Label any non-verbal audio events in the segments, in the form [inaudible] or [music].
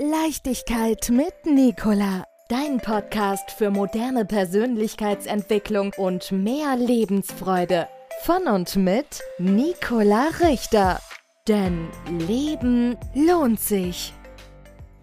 Leichtigkeit mit Nicola. Dein Podcast für moderne Persönlichkeitsentwicklung und mehr Lebensfreude. Von und mit Nicola Richter. Denn Leben lohnt sich.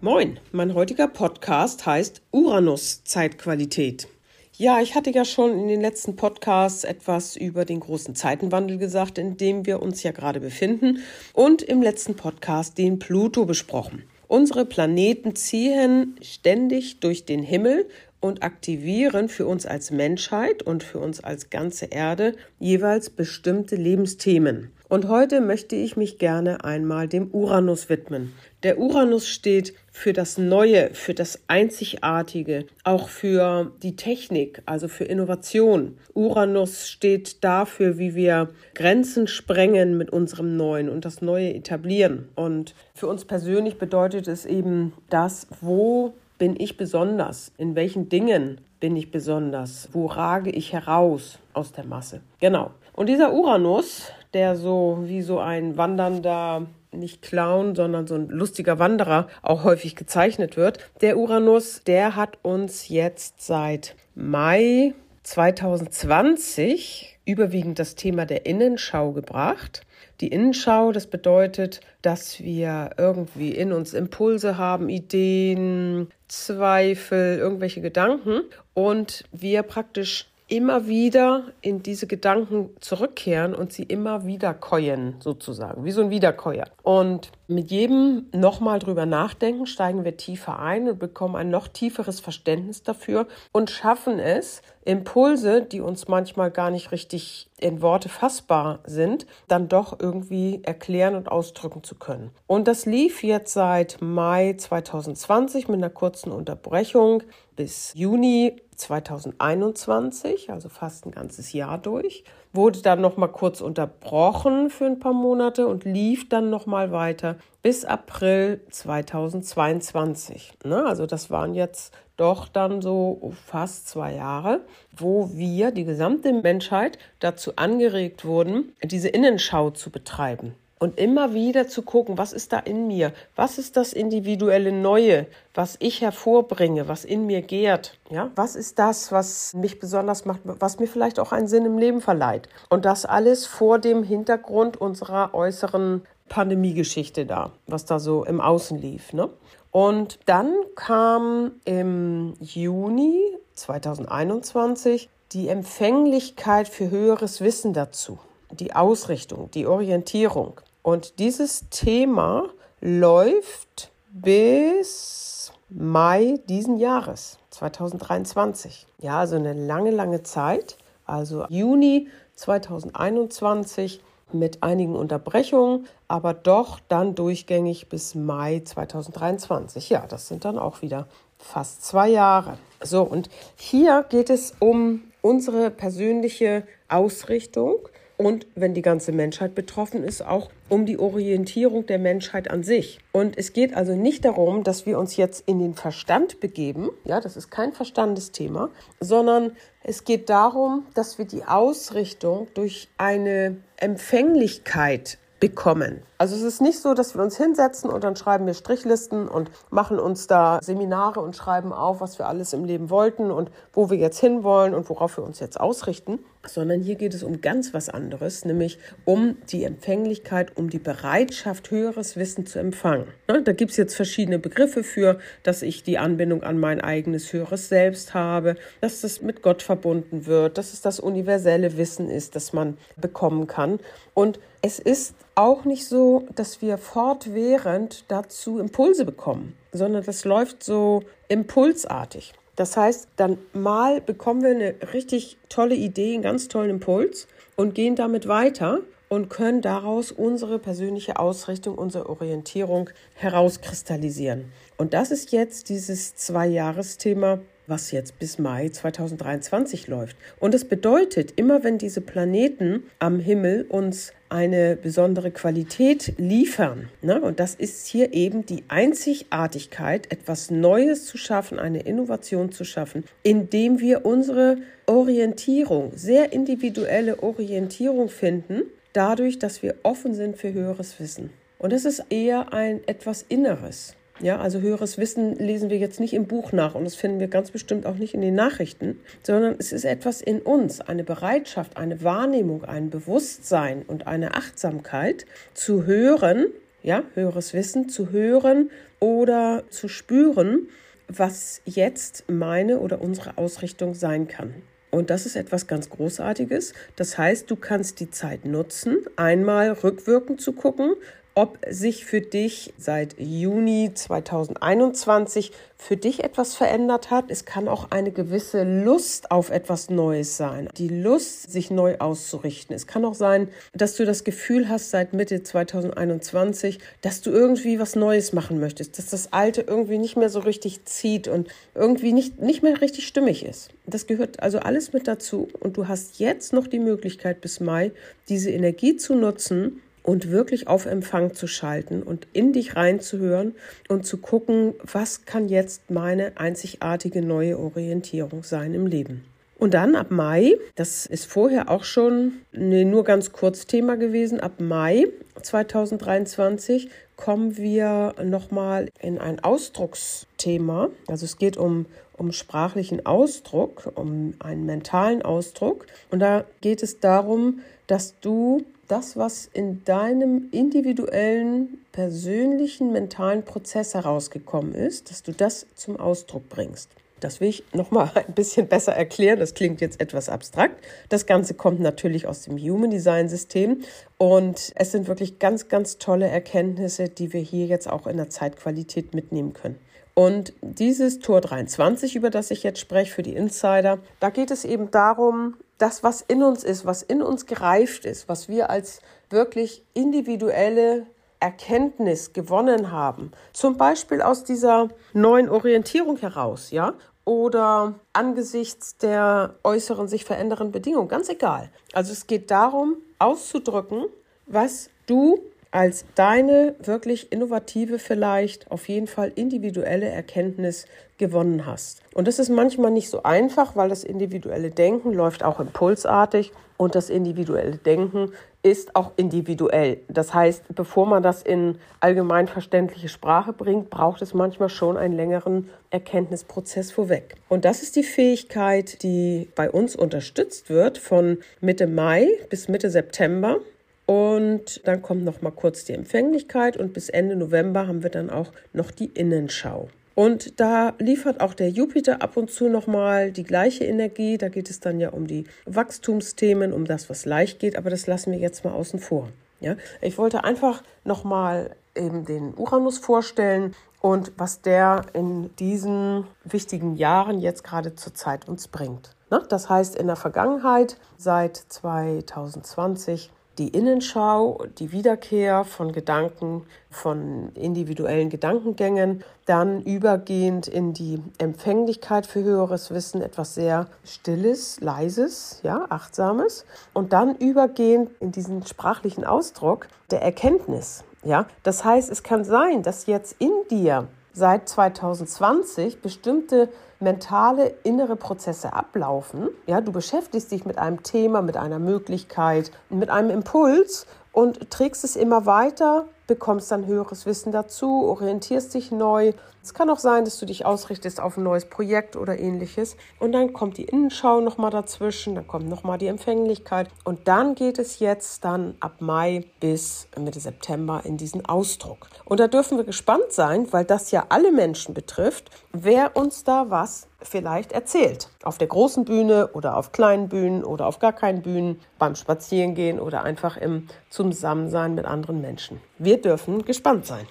Moin, mein heutiger Podcast heißt Uranus Zeitqualität. Ja, ich hatte ja schon in den letzten Podcasts etwas über den großen Zeitenwandel gesagt, in dem wir uns ja gerade befinden und im letzten Podcast den Pluto besprochen. Unsere Planeten ziehen ständig durch den Himmel und aktivieren für uns als Menschheit und für uns als ganze Erde jeweils bestimmte Lebensthemen. Und heute möchte ich mich gerne einmal dem Uranus widmen. Der Uranus steht für das Neue, für das Einzigartige, auch für die Technik, also für Innovation. Uranus steht dafür, wie wir Grenzen sprengen mit unserem Neuen und das Neue etablieren. Und für uns persönlich bedeutet es eben das, wo bin ich besonders? In welchen Dingen bin ich besonders? Wo rage ich heraus aus der Masse? Genau. Und dieser Uranus, der so wie so ein wandernder, nicht Clown, sondern so ein lustiger Wanderer auch häufig gezeichnet wird, der Uranus, der hat uns jetzt seit Mai 2020 überwiegend das Thema der Innenschau gebracht. Die Innenschau, das bedeutet, dass wir irgendwie in uns Impulse haben, Ideen, Zweifel, irgendwelche Gedanken und wir praktisch immer wieder in diese Gedanken zurückkehren und sie immer wieder käuen, sozusagen, wie so ein Wiederkäuer. Und mit jedem nochmal drüber nachdenken, steigen wir tiefer ein und bekommen ein noch tieferes Verständnis dafür und schaffen es, Impulse, die uns manchmal gar nicht richtig in Worte fassbar sind, dann doch irgendwie erklären und ausdrücken zu können. Und das lief jetzt seit Mai 2020 mit einer kurzen Unterbrechung bis Juni 2021, also fast ein ganzes Jahr durch, wurde dann noch mal kurz unterbrochen für ein paar Monate und lief dann noch mal weiter bis April 2022. Ne? Also das waren jetzt doch dann so fast zwei Jahre, wo wir, die gesamte Menschheit, dazu angeregt wurden, diese Innenschau zu betreiben und immer wieder zu gucken, was ist da in mir? Was ist das individuelle Neue, was ich hervorbringe, was in mir gärt? Ja, was ist das, was mich besonders macht, was mir vielleicht auch einen Sinn im Leben verleiht? Und das alles vor dem Hintergrund unserer äußeren Pandemiegeschichte da, was da so im Außen lief. Ne? Und dann kam im Juni 2021 die Empfänglichkeit für höheres Wissen dazu, die Ausrichtung, die Orientierung. Und dieses Thema läuft bis Mai diesen Jahres, 2023. Ja, also eine lange, lange Zeit. Also Juni 2021 mit einigen Unterbrechungen, aber doch dann durchgängig bis Mai 2023. Ja, das sind dann auch wieder fast zwei Jahre. So, und hier geht es um unsere persönliche Ausrichtung und wenn die ganze Menschheit betroffen ist, auch um die Orientierung der Menschheit an sich. Und es geht also nicht darum, dass wir uns jetzt in den Verstand begeben, ja, das ist kein Verstandesthema, sondern es geht darum, dass wir die Ausrichtung durch eine Empfänglichkeit bekommen. Also es ist nicht so, dass wir uns hinsetzen und dann schreiben wir Strichlisten und machen uns da Seminare und schreiben auf, was wir alles im Leben wollten und wo wir jetzt hinwollen und worauf wir uns jetzt ausrichten, sondern hier geht es um ganz was anderes, nämlich um die Empfänglichkeit, um die Bereitschaft, höheres Wissen zu empfangen. Ne, da gibt es jetzt verschiedene Begriffe für, dass ich die Anbindung an mein eigenes höheres Selbst habe, dass das mit Gott verbunden wird, dass es das universelle Wissen ist, das man bekommen kann. Und es ist auch nicht so, dass wir fortwährend dazu Impulse bekommen, sondern das läuft so impulsartig. Das heißt, dann mal bekommen wir eine richtig tolle Idee, einen ganz tollen Impuls und gehen damit weiter und können daraus unsere persönliche Ausrichtung, unsere Orientierung herauskristallisieren. Und das ist jetzt dieses Zwei-Jahres-Thema was jetzt bis Mai 2023 läuft. Und es bedeutet, immer wenn diese Planeten am Himmel uns eine besondere Qualität liefern, ne, und das ist hier eben die Einzigartigkeit, etwas Neues zu schaffen, eine Innovation zu schaffen, indem wir unsere Orientierung, sehr individuelle Orientierung finden, dadurch, dass wir offen sind für höheres Wissen. Und das ist eher ein etwas Inneres. Ja, also höheres Wissen lesen wir jetzt nicht im Buch nach und das finden wir ganz bestimmt auch nicht in den Nachrichten, sondern es ist etwas in uns, eine Bereitschaft, eine Wahrnehmung, ein Bewusstsein und eine Achtsamkeit zu hören, ja, höheres Wissen zu hören oder zu spüren, was jetzt meine oder unsere Ausrichtung sein kann. Und das ist etwas ganz Großartiges. Das heißt, du kannst die Zeit nutzen, einmal rückwirkend zu gucken, ob sich für dich seit Juni 2021 für dich etwas verändert hat. Es kann auch eine gewisse Lust auf etwas Neues sein. Die Lust, sich neu auszurichten. Es kann auch sein, dass du das Gefühl hast seit Mitte 2021, dass du irgendwie was Neues machen möchtest, dass das Alte irgendwie nicht mehr so richtig zieht und irgendwie nicht, nicht mehr richtig stimmig ist. Das gehört also alles mit dazu und du hast jetzt noch die Möglichkeit bis Mai, diese Energie zu nutzen, und wirklich auf Empfang zu schalten und in dich reinzuhören und zu gucken, was kann jetzt meine einzigartige neue Orientierung sein im Leben. Und dann ab Mai, das ist vorher auch schon nee, nur ganz kurz Thema gewesen, ab Mai 2023 kommen wir nochmal in ein Ausdrucksthema. Also es geht um, um sprachlichen Ausdruck, um einen mentalen Ausdruck. Und da geht es darum, dass du das, was in deinem individuellen, persönlichen, mentalen Prozess herausgekommen ist, dass du das zum Ausdruck bringst. Das will ich nochmal [laughs] ein bisschen besser erklären. Das klingt jetzt etwas abstrakt. Das Ganze kommt natürlich aus dem Human Design System und es sind wirklich ganz, ganz tolle Erkenntnisse, die wir hier jetzt auch in der Zeitqualität mitnehmen können. Und dieses Tor 23, über das ich jetzt spreche, für die Insider, da geht es eben darum, das, was in uns ist, was in uns gereift ist, was wir als wirklich individuelle Erkenntnis gewonnen haben, zum Beispiel aus dieser neuen Orientierung heraus, ja, oder angesichts der äußeren sich verändernden Bedingungen, ganz egal. Also es geht darum, auszudrücken, was du als deine wirklich innovative, vielleicht auf jeden Fall individuelle Erkenntnis gewonnen hast. Und das ist manchmal nicht so einfach, weil das individuelle Denken läuft auch impulsartig und das individuelle Denken ist auch individuell. Das heißt, bevor man das in allgemein verständliche Sprache bringt, braucht es manchmal schon einen längeren Erkenntnisprozess vorweg. Und das ist die Fähigkeit, die bei uns unterstützt wird von Mitte Mai bis Mitte September. Und dann kommt noch mal kurz die Empfänglichkeit und bis Ende November haben wir dann auch noch die Innenschau. Und da liefert auch der Jupiter ab und zu nochmal die gleiche Energie. Da geht es dann ja um die Wachstumsthemen, um das, was leicht geht, aber das lassen wir jetzt mal außen vor. Ja, ich wollte einfach nochmal eben den Uranus vorstellen und was der in diesen wichtigen Jahren jetzt gerade zur Zeit uns bringt. Ne? Das heißt, in der Vergangenheit, seit 2020, die Innenschau, die Wiederkehr von Gedanken, von individuellen Gedankengängen, dann übergehend in die Empfänglichkeit für höheres Wissen, etwas sehr Stilles, Leises, ja, Achtsames und dann übergehend in diesen sprachlichen Ausdruck der Erkenntnis. Ja, das heißt, es kann sein, dass jetzt in dir seit 2020 bestimmte mentale innere Prozesse ablaufen. Ja, du beschäftigst dich mit einem Thema, mit einer Möglichkeit, mit einem Impuls und trägst es immer weiter bekommst dann höheres Wissen dazu, orientierst dich neu. Es kann auch sein, dass du dich ausrichtest auf ein neues Projekt oder ähnliches. Und dann kommt die Innenschau nochmal dazwischen, dann kommt nochmal die Empfänglichkeit. Und dann geht es jetzt dann ab Mai bis Mitte September in diesen Ausdruck. Und da dürfen wir gespannt sein, weil das ja alle Menschen betrifft, wer uns da was vielleicht erzählt. Auf der großen Bühne oder auf kleinen Bühnen oder auf gar keinen Bühnen, beim Spazierengehen oder einfach im Zusammensein mit anderen Menschen. Wir dürfen gespannt sein.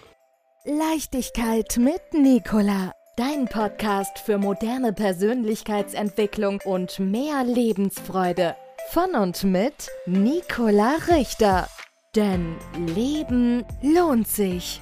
Leichtigkeit mit Nicola. Dein Podcast für moderne Persönlichkeitsentwicklung und mehr Lebensfreude. Von und mit Nicola Richter. Denn Leben lohnt sich.